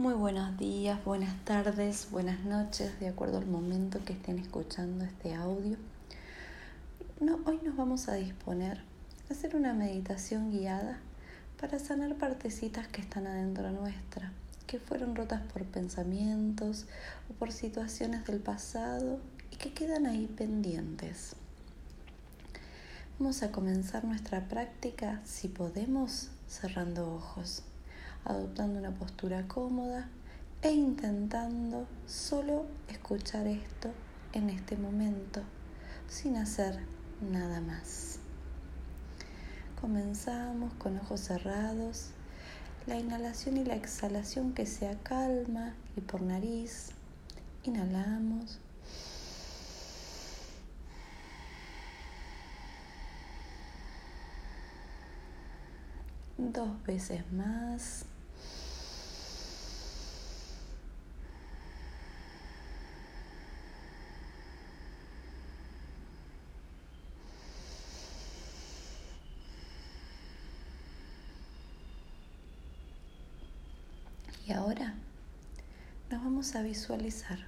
Muy buenos días, buenas tardes, buenas noches, de acuerdo al momento que estén escuchando este audio. Hoy nos vamos a disponer a hacer una meditación guiada para sanar partecitas que están adentro nuestra, que fueron rotas por pensamientos o por situaciones del pasado y que quedan ahí pendientes. Vamos a comenzar nuestra práctica, si podemos, cerrando ojos adoptando una postura cómoda e intentando solo escuchar esto en este momento, sin hacer nada más. Comenzamos con ojos cerrados, la inhalación y la exhalación que sea calma y por nariz. Inhalamos. Dos veces más. Y ahora nos vamos a visualizar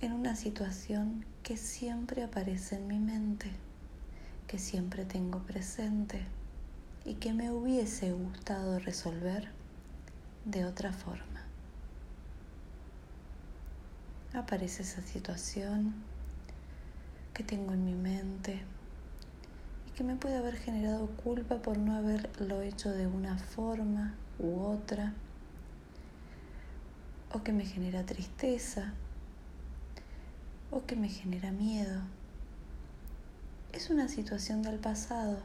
en una situación que siempre aparece en mi mente, que siempre tengo presente y que me hubiese gustado resolver de otra forma. Aparece esa situación que tengo en mi mente y que me puede haber generado culpa por no haberlo hecho de una forma u otra, o que me genera tristeza, o que me genera miedo. Es una situación del pasado,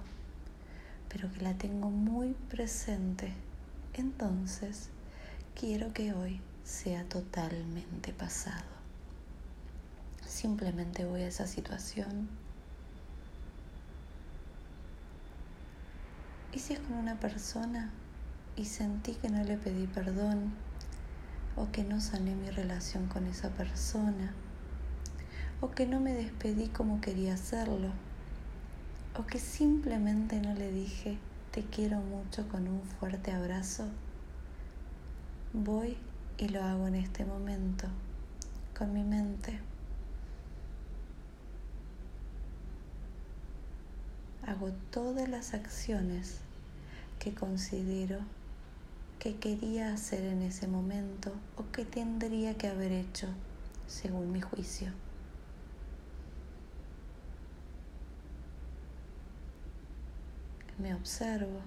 pero que la tengo muy presente. Entonces, quiero que hoy sea totalmente pasado. Simplemente voy a esa situación. Y si es con una persona, y sentí que no le pedí perdón o que no sané mi relación con esa persona o que no me despedí como quería hacerlo o que simplemente no le dije te quiero mucho con un fuerte abrazo, voy y lo hago en este momento con mi mente. Hago todas las acciones que considero que quería hacer en ese momento o que tendría que haber hecho según mi juicio. Me observo.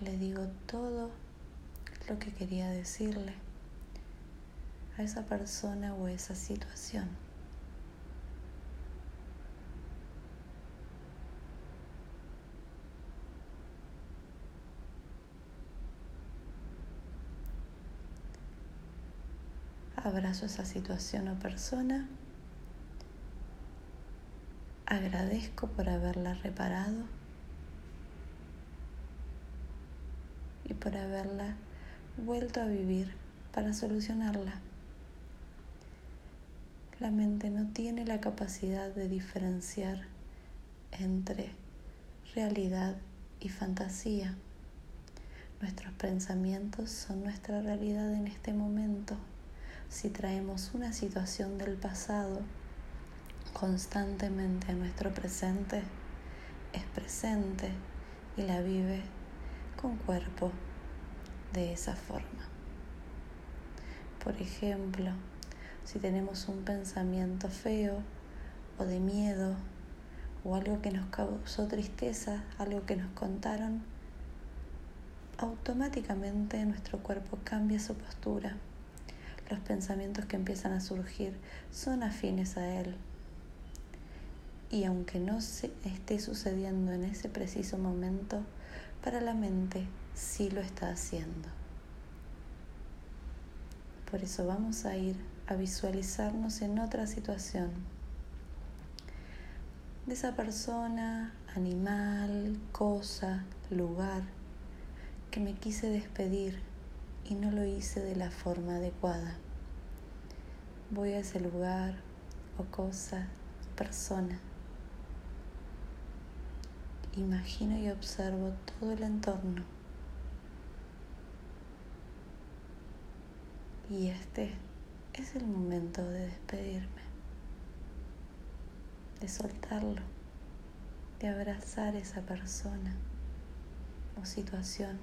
Le digo todo lo que quería decirle a esa persona o a esa situación. abrazo esa situación o persona, agradezco por haberla reparado y por haberla vuelto a vivir para solucionarla. La mente no tiene la capacidad de diferenciar entre realidad y fantasía. Nuestros pensamientos son nuestra realidad en este momento si traemos una situación del pasado constantemente a nuestro presente, es presente y la vive con cuerpo de esa forma. Por ejemplo, si tenemos un pensamiento feo o de miedo o algo que nos causó tristeza, algo que nos contaron, automáticamente nuestro cuerpo cambia su postura los pensamientos que empiezan a surgir son afines a Él. Y aunque no se esté sucediendo en ese preciso momento, para la mente sí lo está haciendo. Por eso vamos a ir a visualizarnos en otra situación de esa persona, animal, cosa, lugar que me quise despedir y no lo hice de la forma adecuada. Voy a ese lugar o cosa, persona imagino y observo todo el entorno. Y este es el momento de despedirme, de soltarlo, de abrazar esa persona o situación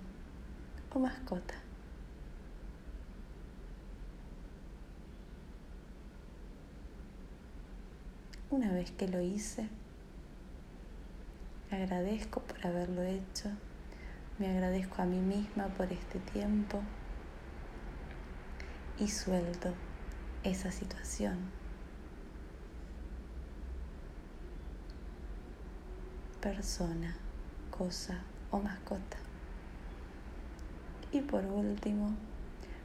o mascota. Una vez que lo hice, agradezco por haberlo hecho, me agradezco a mí misma por este tiempo y suelto esa situación. Persona, cosa o mascota. Y por último,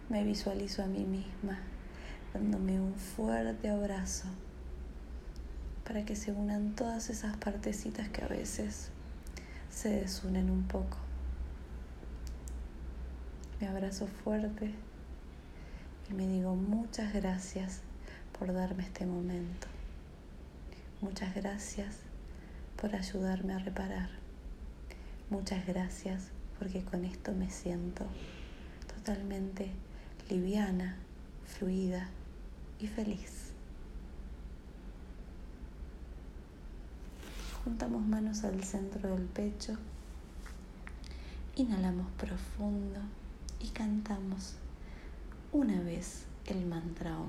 me visualizo a mí misma dándome un fuerte abrazo para que se unan todas esas partecitas que a veces se desunen un poco. Me abrazo fuerte y me digo muchas gracias por darme este momento. Muchas gracias por ayudarme a reparar. Muchas gracias porque con esto me siento totalmente liviana, fluida y feliz. Juntamos manos al centro del pecho. Inhalamos profundo y cantamos una vez el mantra Om.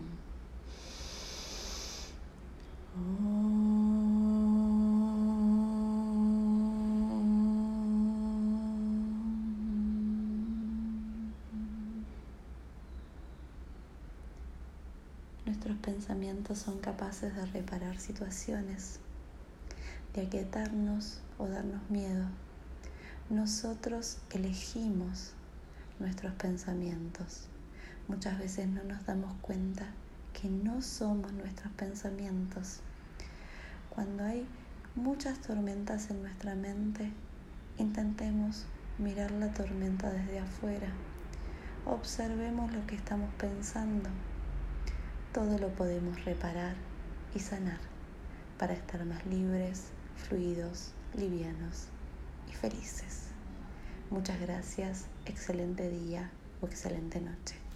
Nuestros pensamientos son capaces de reparar situaciones aquietarnos o darnos miedo. Nosotros elegimos nuestros pensamientos. Muchas veces no nos damos cuenta que no somos nuestros pensamientos. Cuando hay muchas tormentas en nuestra mente, intentemos mirar la tormenta desde afuera. Observemos lo que estamos pensando. Todo lo podemos reparar y sanar para estar más libres, fluidos, livianos y felices. Muchas gracias, excelente día o excelente noche.